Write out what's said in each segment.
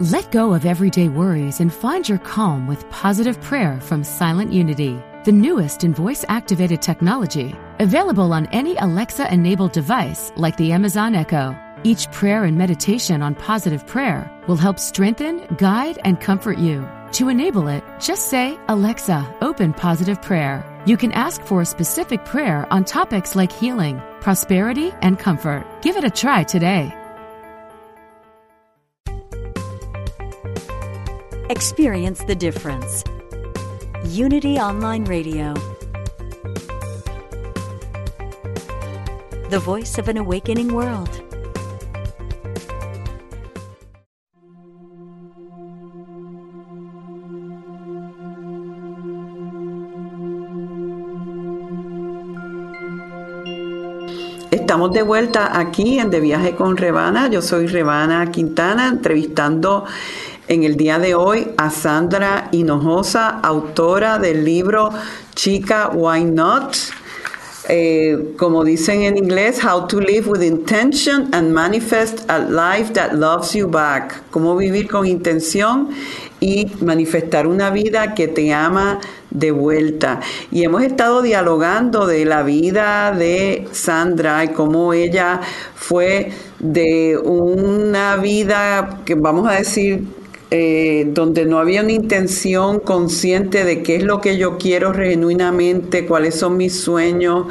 Let go of everyday worries and find your calm with positive prayer from Silent Unity, the newest in voice activated technology, available on any Alexa enabled device like the Amazon Echo. Each prayer and meditation on positive prayer will help strengthen, guide, and comfort you. To enable it, just say, Alexa, open positive prayer. You can ask for a specific prayer on topics like healing, prosperity, and comfort. Give it a try today. Experience the difference. Unity Online Radio. The voice of an awakening world. Estamos de vuelta aquí en De Viaje con Rebana. Yo soy Rebana Quintana, entrevistando en el día de hoy a Sandra Hinojosa, autora del libro Chica, Why Not? Eh, como dicen en inglés, How to Live with Intention and Manifest a Life That Loves You Back. Cómo vivir con intención y manifestar una vida que te ama de vuelta. Y hemos estado dialogando de la vida de Sandra y cómo ella fue de una vida que vamos a decir eh, donde no había una intención consciente de qué es lo que yo quiero genuinamente, cuáles son mis sueños,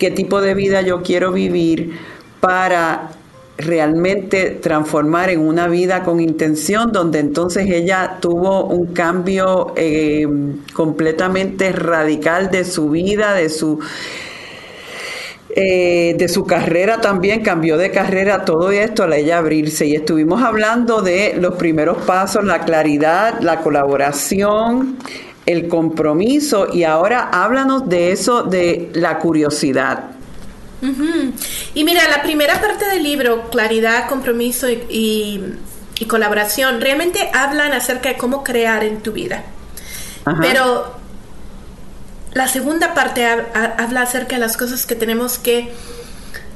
qué tipo de vida yo quiero vivir para realmente transformar en una vida con intención, donde entonces ella tuvo un cambio eh, completamente radical de su vida, de su eh, de su carrera también, cambió de carrera todo esto al ella abrirse y estuvimos hablando de los primeros pasos, la claridad, la colaboración, el compromiso y ahora háblanos de eso, de la curiosidad. Y mira, la primera parte del libro, claridad, compromiso y, colaboración, realmente hablan acerca de cómo crear en tu vida. Pero la segunda parte habla acerca de las cosas que tenemos que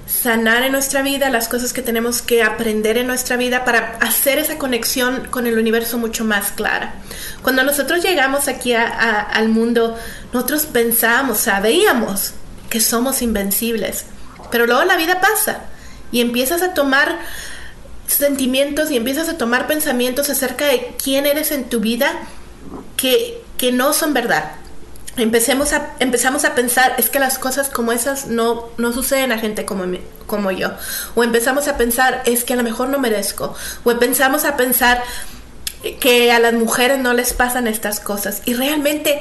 sanar en nuestra vida, las cosas que tenemos que aprender en nuestra vida para hacer esa conexión con el universo mucho más clara. Cuando nosotros llegamos aquí al mundo, nosotros pensábamos, sabíamos que somos invencibles, pero luego la vida pasa y empiezas a tomar sentimientos y empiezas a tomar pensamientos acerca de quién eres en tu vida que, que no son verdad empecemos a, empezamos a pensar, es que las cosas como esas no, no suceden a gente como, como yo. O empezamos a pensar, es que a lo mejor no merezco. O empezamos a pensar que a las mujeres no les pasan estas cosas. Y realmente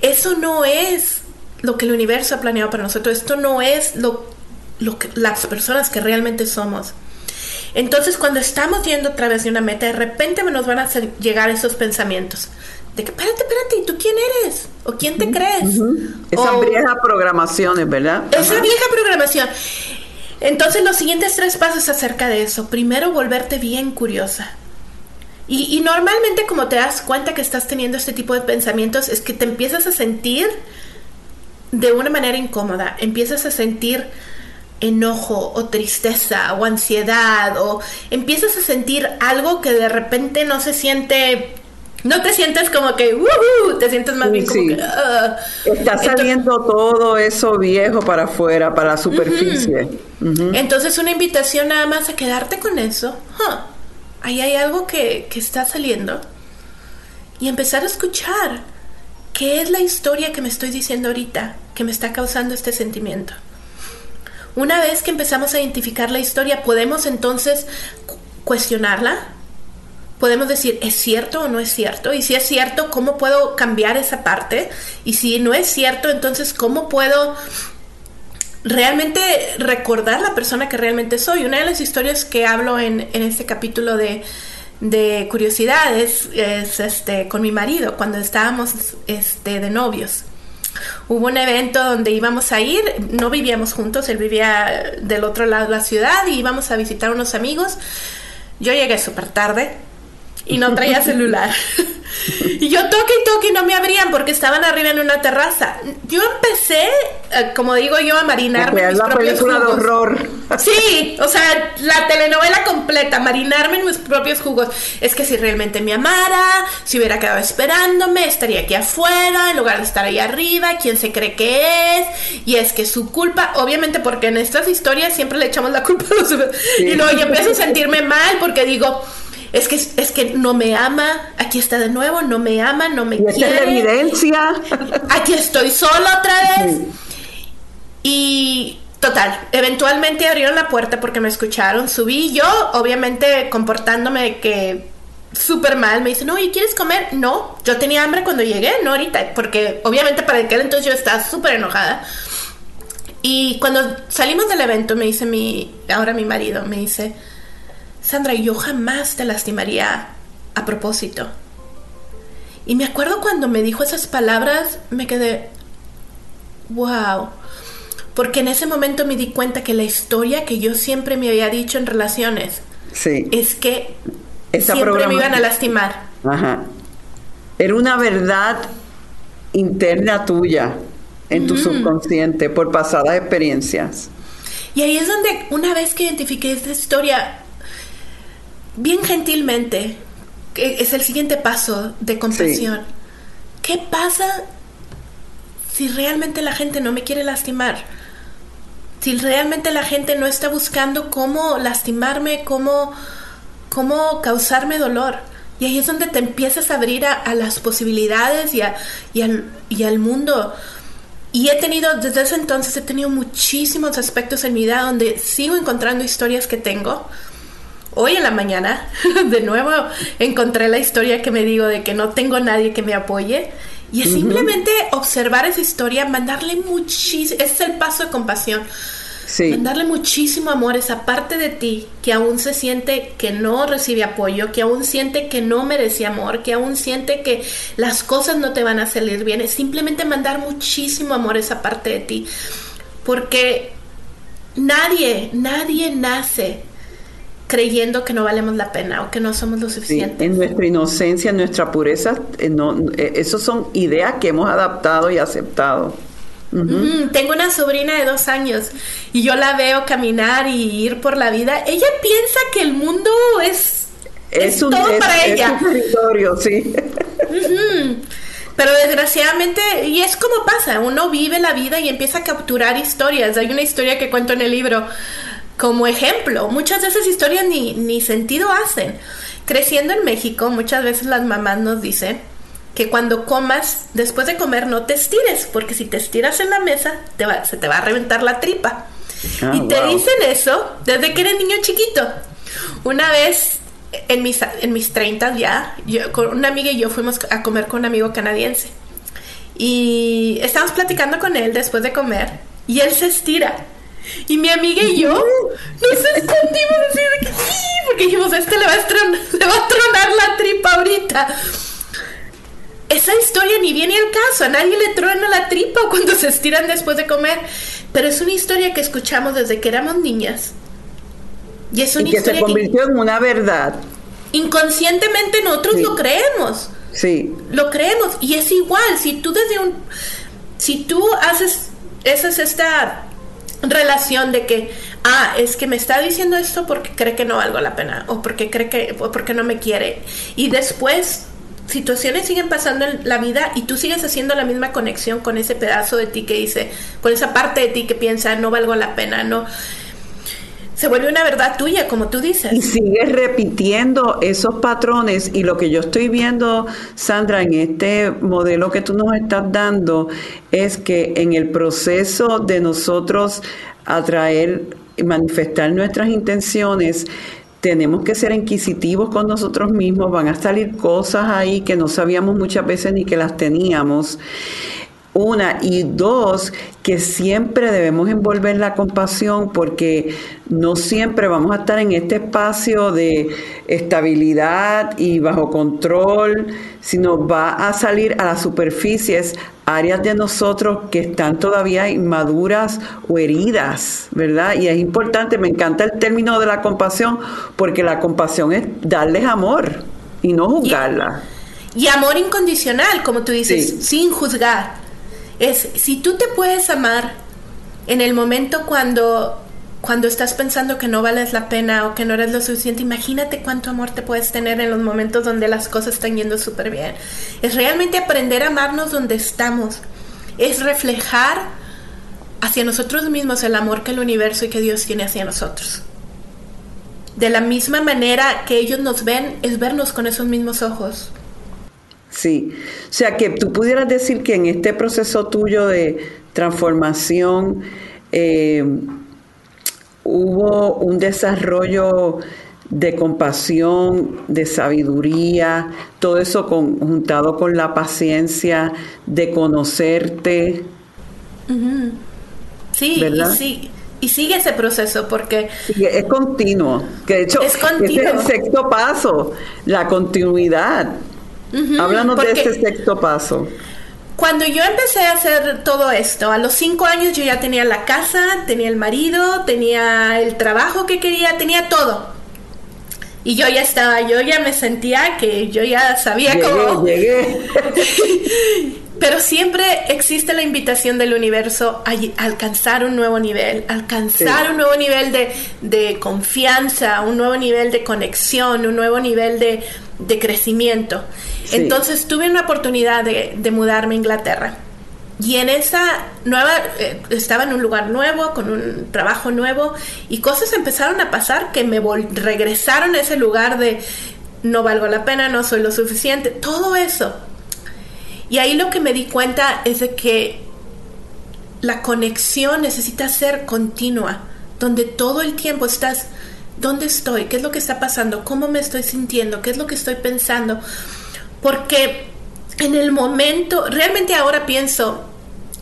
eso no es lo que el universo ha planeado para nosotros. Esto no es lo, lo que las personas que realmente somos. Entonces, cuando estamos yendo a través de una meta, de repente nos van a llegar esos pensamientos de que, espérate, espérate, ¿y tú quién eres? ¿O quién te crees? Esa vieja programación, ¿verdad? Esa vieja programación. Entonces, los siguientes tres pasos acerca de eso. Primero, volverte bien curiosa. Y, y, normalmente, como te das cuenta que estás teniendo este tipo de pensamientos, es que te empiezas a sentir de una manera incómoda. Empiezas a sentir enojo o tristeza o ansiedad o empiezas a sentir algo que de repente no se siente no te sientes como que, te sientes más bien como que... Ah. Está saliendo todo eso viejo para afuera, para la superficie. Entonces una invitación nada más a quedarte con eso. Ahí hay algo que, que está saliendo. Y empezar a escuchar qué es la historia que me estoy diciendo ahorita, que me está causando este sentimiento. Una vez que empezamos a identificar la historia, podemos entonces cuestionarla, podemos decir, ¿es cierto o no es cierto? Y si es cierto, ¿cómo puedo cambiar esa parte? Y si no es cierto, entonces, ¿cómo puedo realmente recordar la persona que realmente soy? Una de las historias que hablo en, este capítulo de, de curiosidades es este, con mi marido, cuando estábamos este, de novios. Hubo un evento donde íbamos a ir, no vivíamos juntos, él vivía del otro lado de la ciudad y íbamos a visitar unos amigos. Yo llegué súper tarde, y no traía celular. y yo toque y toque y no me abrían porque estaban arriba en una terraza. Yo empecé, eh, como digo yo, a marinarme en mis la propios película de horror. Sí, o sea, la telenovela completa, marinarme en mis propios jugos. Es que si realmente me amara, si hubiera quedado esperándome, estaría aquí afuera en lugar de estar ahí arriba, quién se cree que es, y es que su culpa, obviamente porque en estas historias siempre le echamos la culpa a los... Y luego yo empiezo a sentirme mal porque digo, es que, es que no me ama, aquí está de nuevo, no me ama, no me quiere. evidencia. Aquí estoy sola otra vez. Y total, eventualmente abrieron la puerta porque me escucharon, subí yo, obviamente comportándome que súper mal, me dicen, ¿y ¿quieres comer? No, yo tenía hambre cuando llegué, no ahorita, porque obviamente para aquel entonces yo estaba súper enojada. Y cuando salimos del evento, me dice mi, ahora mi marido, me dice, Sandra, yo jamás te lastimaría a propósito. Y me acuerdo cuando me dijo esas palabras, me quedé, wow. Porque en ese momento me di cuenta que la historia que yo siempre me había dicho en relaciones es que siempre me iban a lastimar. Ajá. Era una verdad interna tuya en tu subconsciente por pasadas experiencias. Y ahí es donde una vez que identifiqué esta historia, bien gentilmente, es el siguiente paso de compasión. ¿Qué pasa si realmente la gente no me quiere lastimar? Si realmente la gente no está buscando cómo lastimarme, cómo, cómo causarme dolor. Y ahí es donde te empiezas a abrir a, las posibilidades y, y, al, y al mundo. Y he tenido, desde ese entonces, he tenido muchísimos aspectos en mi vida donde sigo encontrando historias que tengo hoy en la mañana, de nuevo, encontré la historia que me digo de que no tengo nadie que me apoye. Y es simplemente observar esa historia, mandarle muchísimo, ese es el paso de compasión. Sí. Mandarle muchísimo amor a esa parte de ti que aún se siente que no recibe apoyo, que aún siente que no merece amor, que aún siente que las cosas no te van a salir bien. Es simplemente mandar muchísimo amor a esa parte de ti. Porque nadie, nadie nace creyendo que no valemos la pena o que no somos lo suficiente. en nuestra inocencia, en nuestra pureza, eh, no, eh, esos son ideas que hemos adaptado y aceptado. tengo una sobrina de dos años y yo la veo caminar y ir por la vida. Ella piensa que el mundo es, es, todo para ella. territorio, sí. Pero desgraciadamente, y es como pasa, uno vive la vida y empieza a capturar historias. Hay una historia que cuento en el libro como ejemplo. Muchas de esas historias ni, ni sentido hacen. Creciendo en México, muchas veces las mamás nos dicen que cuando comas, después de comer, no te estires, porque si te estiras en la mesa, te va, se te va a reventar la tripa. Ah, y te dicen eso desde que eres niño chiquito. Una vez, en mis, en mis 30 ya, yo, con una amiga y yo fuimos a comer con un amigo canadiense. Y estábamos platicando con él después de comer, y él se estira y mi amiga y yo nos escondimos así de que sí, porque dijimos, a este le va a, le va a tronar la tripa ahorita. Esa historia ni viene al caso, a nadie le truena la tripa cuando se estiran después de comer, pero es una historia que escuchamos desde que éramos niñas. Y es una y que se convirtió en una verdad. Inconscientemente nosotros lo creemos. Sí. Lo creemos. Y es igual, si tú desde un... Si tú haces, esa es esta relación de que, ah, es que me está diciendo esto porque cree que no valgo la pena o porque cree que, o porque no me quiere. Y después situaciones siguen pasando en la vida y tú sigues haciendo la misma conexión con ese pedazo de ti que dice, con esa parte de ti que piensa, no valgo la pena, no se vuelve una verdad tuya, como tú dices. Y sigues repitiendo esos patrones y lo que yo estoy viendo, Sandra, en este modelo que tú nos estás dando, es que en el proceso de nosotros atraer y manifestar nuestras intenciones, tenemos que ser inquisitivos con nosotros mismos, van a salir cosas ahí que no sabíamos muchas veces ni que las teníamos. Una y dos, que siempre debemos envolver la compasión porque no siempre vamos a estar en este espacio de estabilidad y bajo control, sino va a salir a las superficies áreas de nosotros que están todavía inmaduras o heridas, ¿verdad? Y es importante, me encanta el término de la compasión porque la compasión es darles amor y no juzgarla. Y, amor incondicional, como tú dices, sin juzgar. Es si tú te puedes amar en el momento cuando cuando estás pensando que no vales la pena o que no eres lo suficiente, imagínate cuánto amor te puedes tener en los momentos donde las cosas están yendo súper bien. Es realmente aprender a amarnos donde estamos. Es reflejar hacia nosotros mismos el amor que el universo y que Dios tiene hacia nosotros. De la misma manera que ellos nos ven, es vernos con esos mismos ojos. Sí, o sea que tú pudieras decir que en este proceso tuyo de transformación, eh, hubo un desarrollo de compasión, de sabiduría, todo eso juntado con la paciencia de conocerte. Sí, y Y sigue ese proceso porque... es continuo, que de hecho es, el sexto paso, la continuidad. Hablando de ese sexto paso. Cuando yo empecé a hacer todo esto, a los cinco años yo ya tenía la casa, tenía el marido, tenía el trabajo que quería, tenía todo. Y yo ya estaba, yo ya me sentía que yo ya sabía cómo. Llegué. Pero siempre existe la invitación del universo a alcanzar un nuevo nivel, alcanzar un nuevo nivel de, de, confianza, un nuevo nivel de conexión, un nuevo nivel de, de crecimiento. Entonces tuve una oportunidad de, mudarme a Inglaterra. Y en esa nueva, eh, estaba en un lugar nuevo, con un trabajo nuevo, y cosas empezaron a pasar que me regresaron a ese lugar de no valgo la pena, no soy lo suficiente, todo eso. Y ahí lo que me di cuenta es de que la conexión necesita ser continua, donde todo el tiempo estás, ¿dónde estoy? ¿Qué es lo que está pasando? ¿Cómo me estoy sintiendo? ¿Qué es lo que estoy pensando? Porque en el momento, realmente ahora pienso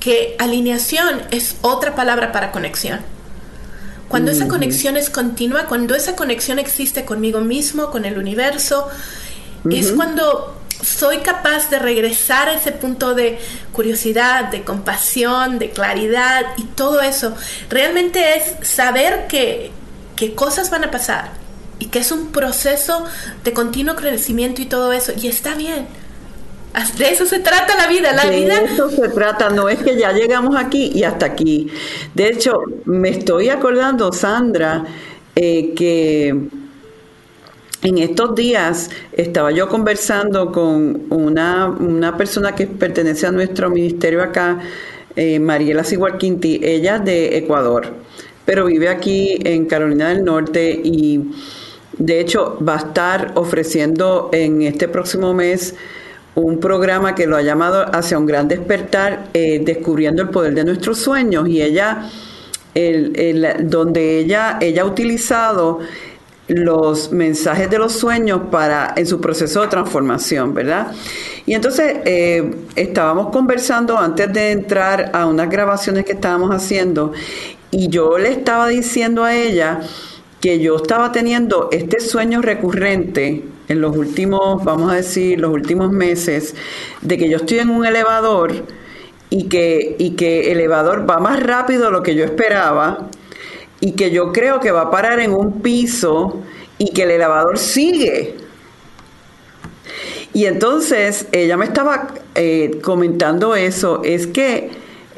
que alineación es otra palabra para conexión. Cuando esa conexión es continua, cuando esa conexión existe conmigo mismo, con el universo, es cuando soy capaz de regresar a ese punto de curiosidad, de compasión, de claridad y todo eso. Realmente es saber que, que cosas van a pasar, y que es un proceso de continuo crecimiento y todo eso, y está bien. De eso se trata la vida, la vida. De eso se trata, no es que ya llegamos aquí y hasta aquí. De hecho, me estoy acordando, Sandra, eh, que en estos días estaba yo conversando con una, una persona que pertenece a nuestro ministerio acá, eh, Mariela Sigualquinti, ella de Ecuador, pero vive aquí en Carolina del Norte y de hecho, va a estar ofreciendo en este próximo mes un programa que lo ha llamado Hacia un gran despertar, eh, descubriendo el poder de nuestros sueños. Y ella, donde ella, ella ha utilizado los mensajes de los sueños para en su proceso de transformación, ¿verdad? Y entonces eh, estábamos conversando antes de entrar a unas grabaciones que estábamos haciendo y yo le estaba diciendo a ella que yo estaba teniendo este sueño recurrente en los últimos, vamos a decir, los últimos meses, de que yo estoy en un elevador y que, y que el elevador va más rápido de lo que yo esperaba y que yo creo que va a parar en un piso y que el elevador sigue. Y entonces ella me estaba eh, comentando eso, es que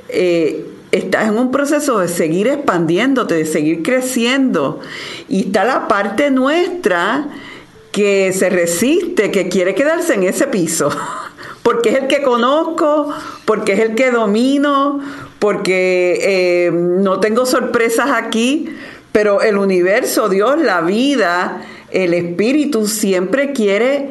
eh, estás en un proceso de seguir expandiéndote, de seguir creciendo. Y está la parte nuestra que se resiste, que quiere quedarse en ese piso, porque es el que conozco, porque es el que domino, porque eh, no tengo sorpresas aquí, pero el universo, Dios, la vida, el espíritu siempre quiere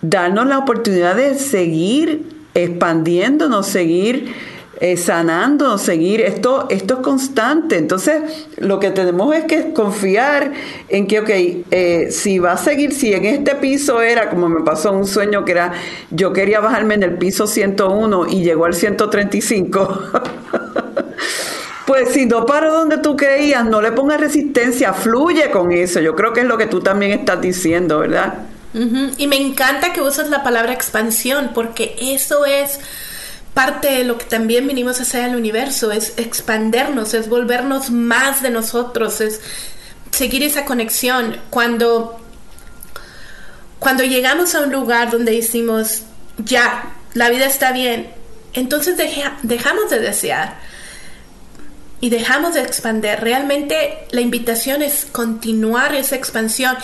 darnos la oportunidad de seguir expandiéndonos, seguir eh, sanando, seguir, esto, esto es constante. Entonces, lo que tenemos es que confiar en que, ok, eh, si va a seguir, si en este piso era, como me pasó un sueño que era, yo quería bajarme en el piso 101 y llegó al 135. Pues si no paro donde tú creías, no le pongas resistencia, fluye con eso. Yo creo que es lo que tú también estás diciendo, ¿verdad? Y me encanta que usas la palabra expansión, porque eso es parte de lo que también vinimos a hacer al universo, es expandernos, es volvernos más de nosotros, es seguir esa conexión. Cuando, cuando llegamos a un lugar donde decimos, ya, la vida está bien, entonces dejamos de desear y dejamos de expandir. Realmente la invitación es continuar esa expansión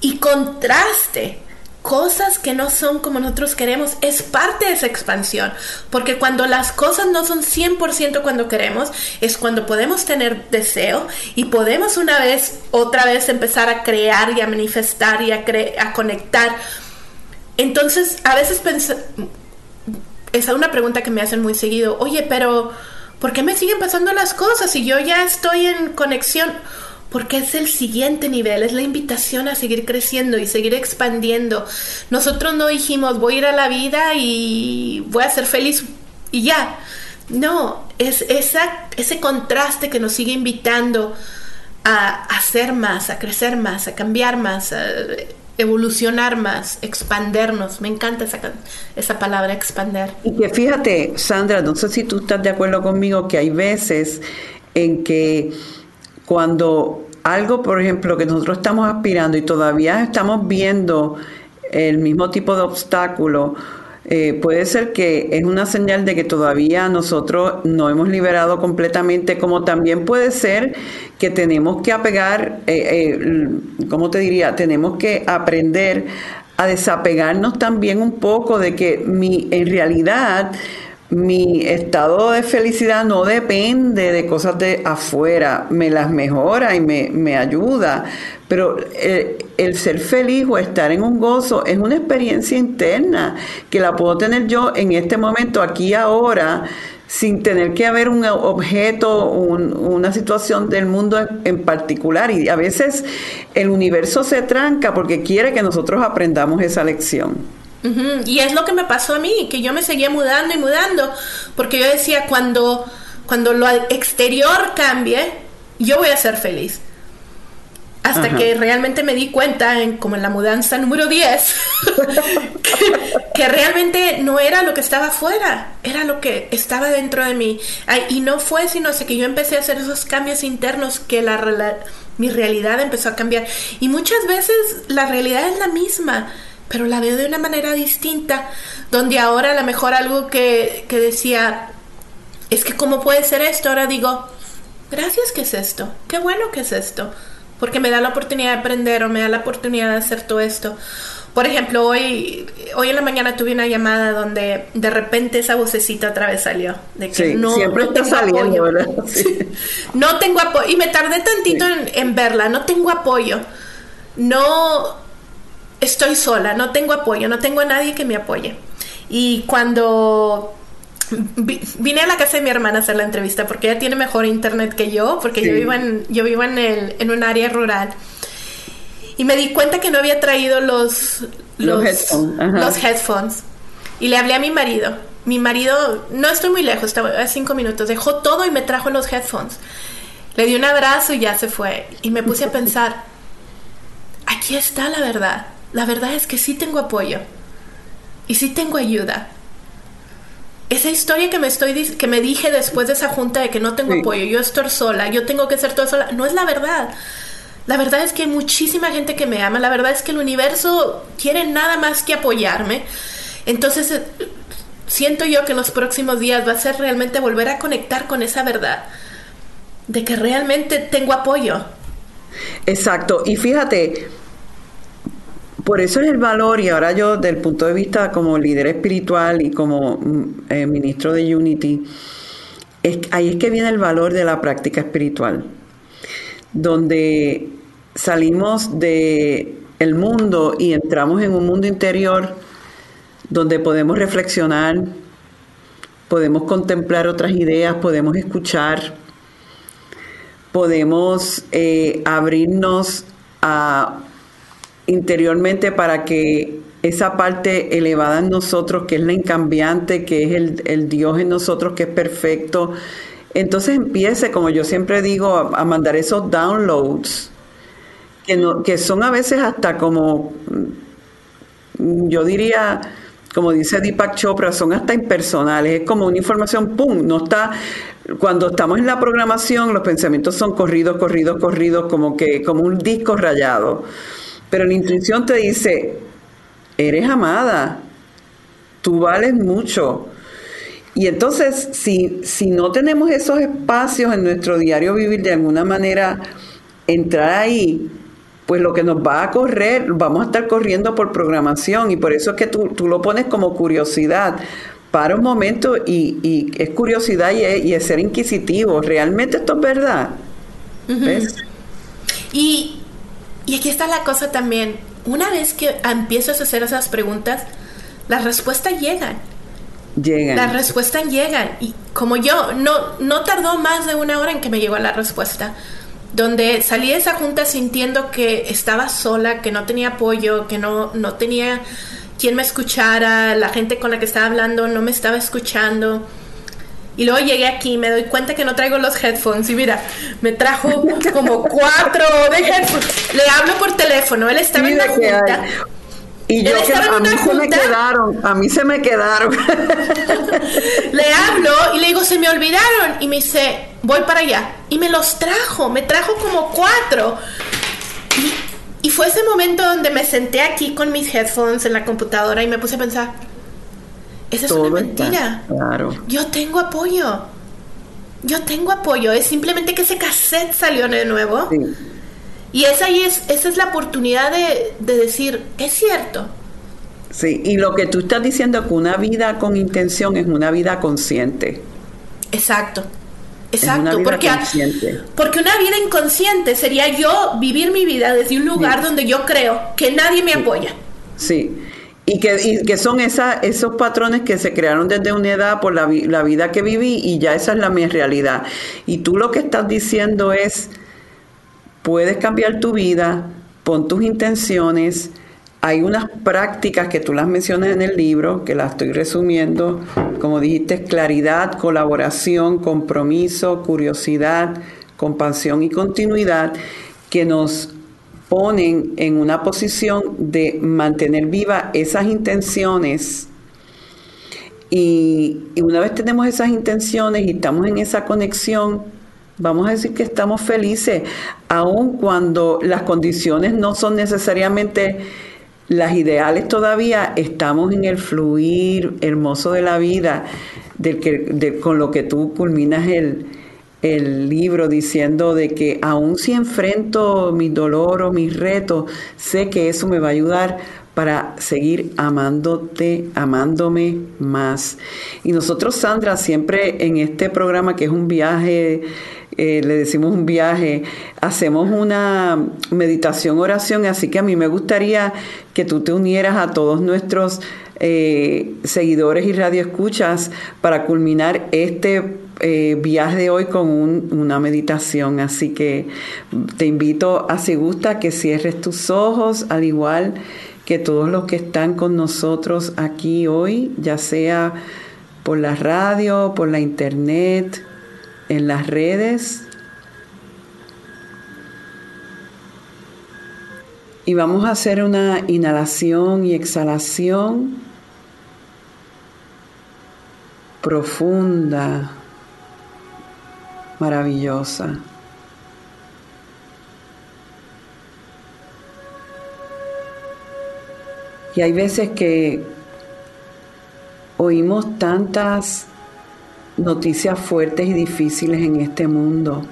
y contraste cosas que no son como nosotros queremos es parte de esa expansión. Porque cuando las cosas no son 100% cuando queremos, es cuando podemos tener deseo y podemos una vez, otra vez empezar a crear y a manifestar y a, a conectar. Entonces, a veces es una pregunta que me hacen muy seguido, oye, pero ¿por qué me siguen pasando las cosas si yo ya estoy en conexión? Porque es el siguiente nivel, es la invitación a seguir creciendo y seguir expandiendo. Nosotros no dijimos voy a ir a la vida y voy a ser feliz y ya. No, es esa, ese contraste que nos sigue invitando a hacer más, a crecer más, a cambiar más, a evolucionar más, expandernos. Me encanta esa, esa palabra, expander. Y que fíjate, Sandra, no sé si tú estás de acuerdo conmigo que hay veces en que cuando algo, por ejemplo, que nosotros estamos aspirando y todavía estamos viendo el mismo tipo de obstáculo, eh, puede ser que es una señal de que todavía nosotros no hemos liberado completamente, como también puede ser que tenemos que apegar, eh, eh, ¿cómo te diría? Tenemos que aprender a desapegarnos también un poco de que mi, en realidad mi estado de felicidad no depende de cosas de afuera, me las mejora y me, ayuda, pero el, el, ser feliz o estar en un gozo es una experiencia interna que la puedo tener yo en este momento, aquí ahora, sin tener que haber un objeto, una situación del mundo en particular. Y a veces el universo se tranca porque quiere que nosotros aprendamos esa lección. Y es lo que me pasó a mí, que yo me seguía mudando y mudando, porque yo decía, cuando, cuando lo exterior cambie, yo voy a ser feliz. Hasta que realmente me di cuenta, en, como en la mudanza número 10, que, realmente no era lo que estaba afuera, era lo que estaba dentro de mí. y no fue sino hasta que yo empecé a hacer esos cambios internos que la, mi realidad empezó a cambiar. Y muchas veces la realidad es la misma, pero la veo de una manera distinta, donde ahora a lo mejor algo que, que decía, es que cómo puede ser esto, ahora digo, gracias que es esto, qué bueno que es esto, porque me da la oportunidad de aprender o me da la oportunidad de hacer todo esto. Por ejemplo, hoy, hoy en la mañana tuve una llamada donde de repente esa vocecita otra vez salió. De que no, siempre está saliendo, ¿verdad? No tengo apoyo. Y me tardé tantito en, en verla. No tengo apoyo. No, estoy sola, no tengo apoyo, no tengo a nadie que me apoye. Y cuando vine a la casa de mi hermana a hacer la entrevista porque ella tiene mejor internet que yo, porque yo vivo en, yo vivo en, el, en un área rural. Y me di cuenta que no había traído los, los, los, headphones. Y le hablé a mi marido. Mi marido, no estoy muy lejos, estaba a cinco minutos, dejó todo y me trajo los headphones. Le di un abrazo y ya se fue. Y me puse a pensar, aquí está la verdad la verdad es que sí tengo apoyo y sí tengo ayuda. Esa historia que me estoy que me dije después de esa junta de que no tengo apoyo, yo estoy sola, yo tengo que ser toda sola, no es la verdad. La verdad es que hay muchísima gente que me ama, la verdad es que el universo quiere nada más que apoyarme. Entonces eh, siento yo que en los próximos días va a ser realmente volver a conectar con esa verdad de que realmente tengo apoyo. Exacto, y fíjate, por eso es el valor, y ahora yo, del punto de vista como líder espiritual y como mm, eh, ministro de Unity, ahí es que viene el valor de la práctica espiritual, donde salimos de mundo y entramos en un mundo interior donde podemos reflexionar, podemos contemplar otras ideas, podemos escuchar, podemos eh, abrirnos a interiormente para que esa parte elevada en nosotros, que es la incambiante, que es el, Dios en nosotros, que es perfecto, entonces empiece, como yo siempre digo, a, mandar esos downloads, que, no, que son a veces hasta como, mm, yo diría, como dice Deepak Chopra, son hasta impersonales, es como una información, ¡pum!, no está, cuando estamos en la programación, los pensamientos son corridos, corridos, corridos, como que, como un disco rayado. Pero la intuición te dice, eres amada, tú vales mucho. Y entonces, si, si no tenemos esos espacios en nuestro diario vivir, de alguna manera entrar ahí, pues lo que nos va a correr, vamos a estar corriendo por programación y por eso es que tú, tú lo pones como curiosidad. Para un momento y, es curiosidad y es, ser inquisitivo. ¿Realmente esto es verdad? ¿Ves? Y, y aquí está la cosa también. Una vez que empiezas a hacer esas preguntas, las respuestas llegan. Llegan. Las respuestas llegan. Y como yo, no, no tardó más de una hora en que me llegó la respuesta donde salí de esa junta sintiendo que estaba sola, que no tenía apoyo, que no, no tenía quien me escuchara, la gente con la que estaba hablando no me estaba escuchando. Y luego llegué aquí y me doy cuenta que no traigo los headphones. Y mira, me trajo como cuatro de headphones. Le hablo por teléfono, él estaba en la junta. Y yo que a mí se me quedaron, a mí se me quedaron. le hablo y le digo, se me olvidaron. Y me dice, voy para allá. Y me los trajo, me trajo como cuatro. Y, y fue ese momento donde me senté aquí con mis headphones en la computadora y me puse a pensar, esa es una mentira. claro. Yo tengo apoyo. Yo tengo apoyo. Es simplemente que ese cassette salió de nuevo. Sí y esa, ahí es, esa es la oportunidad de, decir, es cierto. Sí, y lo que tú estás diciendo que una vida con intención es una vida consciente. Exacto. Exacto, porque, porque una vida inconsciente sería yo vivir mi vida desde un lugar donde yo creo que nadie me apoya. Sí, y que, y que son esos patrones que se crearon desde una edad por la, la vida que viví y ya esa es la mi realidad. Y tú lo que estás diciendo es puedes cambiar tu vida, pon tus intenciones. Hay unas prácticas que tú las mencionas en el libro, que las estoy resumiendo, como dijiste, claridad, colaboración, compromiso, curiosidad, compasión y continuidad, que nos ponen en una posición de mantener viva esas intenciones. Y, una vez tenemos esas intenciones y estamos en esa conexión, Vamos a decir que estamos felices, aun cuando las condiciones no son necesariamente las ideales todavía, estamos en el fluir hermoso de la vida, del que, con lo que tú culminas el, el libro diciendo de que aun si enfrento mi dolor o mis retos, sé que eso me va a ayudar para seguir amándote, amándome más. Y nosotros, Sandra, siempre en este programa que es un viaje eh, le decimos un viaje, hacemos una meditación, oración, así que a mí me gustaría que tú te unieras a todos nuestros eh, seguidores y radioescuchas para culminar este eh, viaje de hoy con una meditación. Así que te invito a, si gusta, que cierres tus ojos, al igual que todos los que están con nosotros aquí hoy, ya sea por la radio, por la internet, en las redes. Y vamos a hacer una inhalación y exhalación profunda, maravillosa. Y hay veces que oímos tantas noticias fuertes y difíciles en este mundo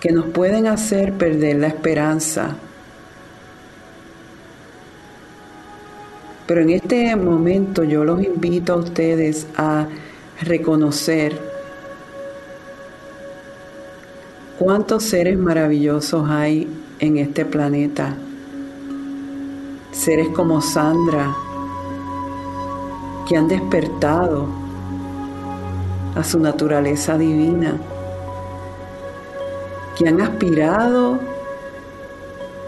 que nos pueden hacer perder la esperanza. Pero en este momento yo los invito a ustedes a reconocer cuántos seres maravillosos hay en este planeta. Seres como Sandra, que han despertado a su naturaleza divina, que han aspirado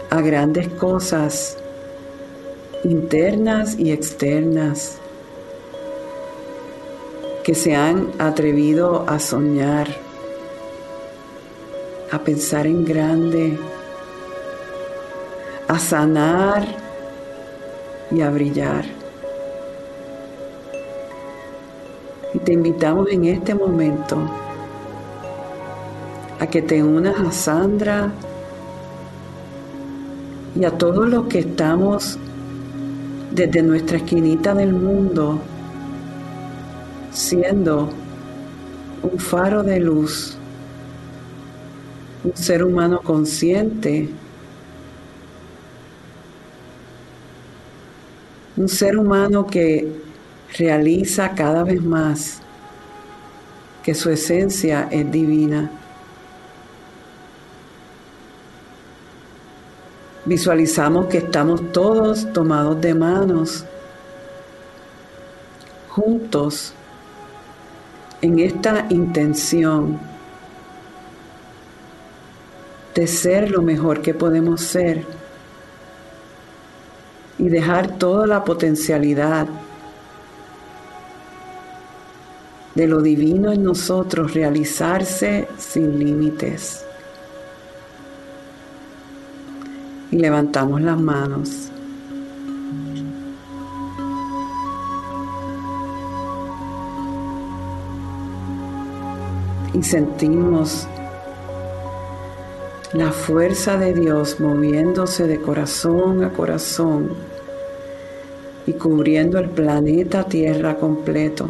a grandes cosas internas y externas, que se han atrevido a soñar, a pensar en grande, a sanar y a brillar. Y te invitamos en este momento a que te unas a Sandra y a todos los que estamos desde nuestra esquinita del mundo siendo un faro de luz, un ser humano consciente, un ser humano que realiza cada vez más que su esencia es divina. Visualizamos que estamos todos tomados de manos, juntos, en esta intención de ser lo mejor que podemos ser y dejar toda la potencialidad de lo divino en nosotros realizarse sin límites. y levantamos las manos. Y sentimos la fuerza de Dios moviéndose de corazón a corazón y cubriendo el planeta Tierra completo.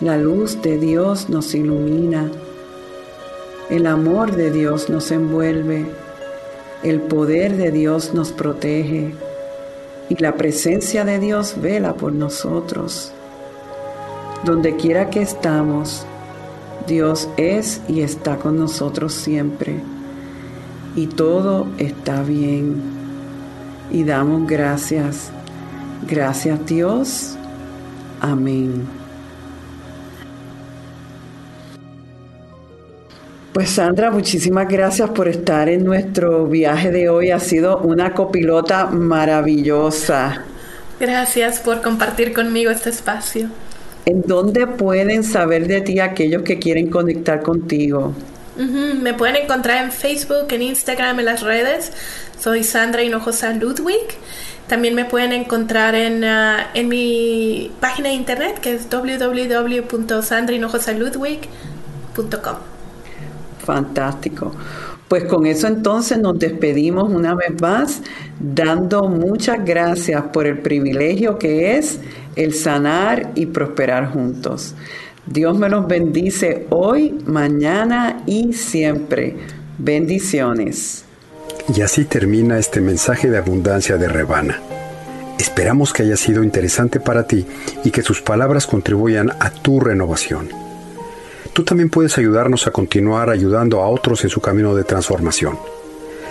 La luz de Dios nos ilumina el amor de Dios nos envuelve, el poder de Dios nos protege y la presencia de Dios vela por nosotros. Donde quiera que estamos, Dios es y está con nosotros siempre. Y todo está bien. Y damos gracias. Gracias Dios. Amén. Pues Sandra, muchísimas gracias por estar en nuestro viaje de hoy. Ha sido una copilota maravillosa. Gracias por compartir conmigo este espacio. ¿En dónde pueden saber de ti aquellos que quieren conectar contigo? Me pueden encontrar en Facebook, en Instagram, en las redes. Soy Sandra Hinojosa Ludwig. También me pueden encontrar en, ah, en mi página de internet que es www.sandrahinojosaludwig.com. Fantástico. Pues con eso entonces nos despedimos una vez más, dando muchas gracias por el privilegio que es el sanar y prosperar juntos. Dios me los bendice hoy, mañana y siempre. Bendiciones. Y así termina este mensaje de abundancia de Rebana. Esperamos que haya sido interesante para ti y que sus palabras contribuyan a tu renovación. Tú también puedes ayudarnos a continuar ayudando a otros en su camino de transformación.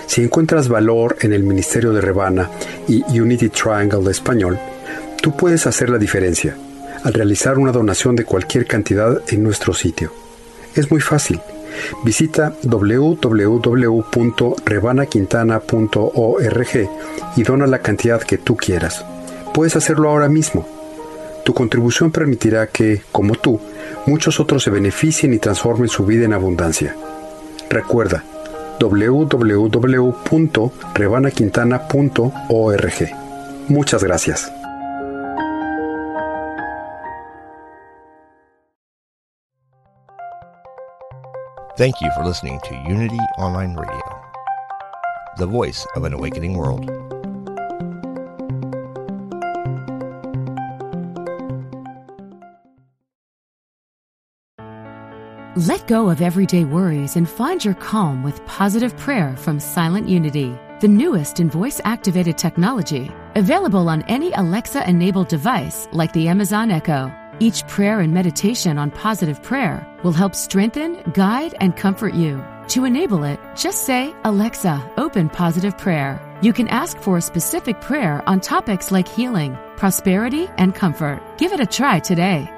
Si encuentras valor en el Ministerio de Rebana y Unity Triangle de español, tú puedes hacer la diferencia al realizar una donación de cualquier cantidad en nuestro sitio. Es muy fácil. Visita www.rebanaquintana.org y dona la cantidad que tú quieras. Puedes hacerlo ahora mismo. Tu contribución permitirá que, como tú, muchos otros se beneficien y transformen su vida en abundancia. Recuerda www.rebanaquintana.org. Muchas gracias. Thank you for listening to Unity Online Radio, the voice of an awakening world. Let go of everyday worries and find your calm with positive prayer from Silent Unity, the newest in voice activated technology, available on any Alexa enabled device like the Amazon Echo. Each prayer and meditation on positive prayer will help strengthen, guide, and comfort you. To enable it, just say, Alexa, open positive prayer. You can ask for a specific prayer on topics like healing, prosperity, and comfort. Give it a try today.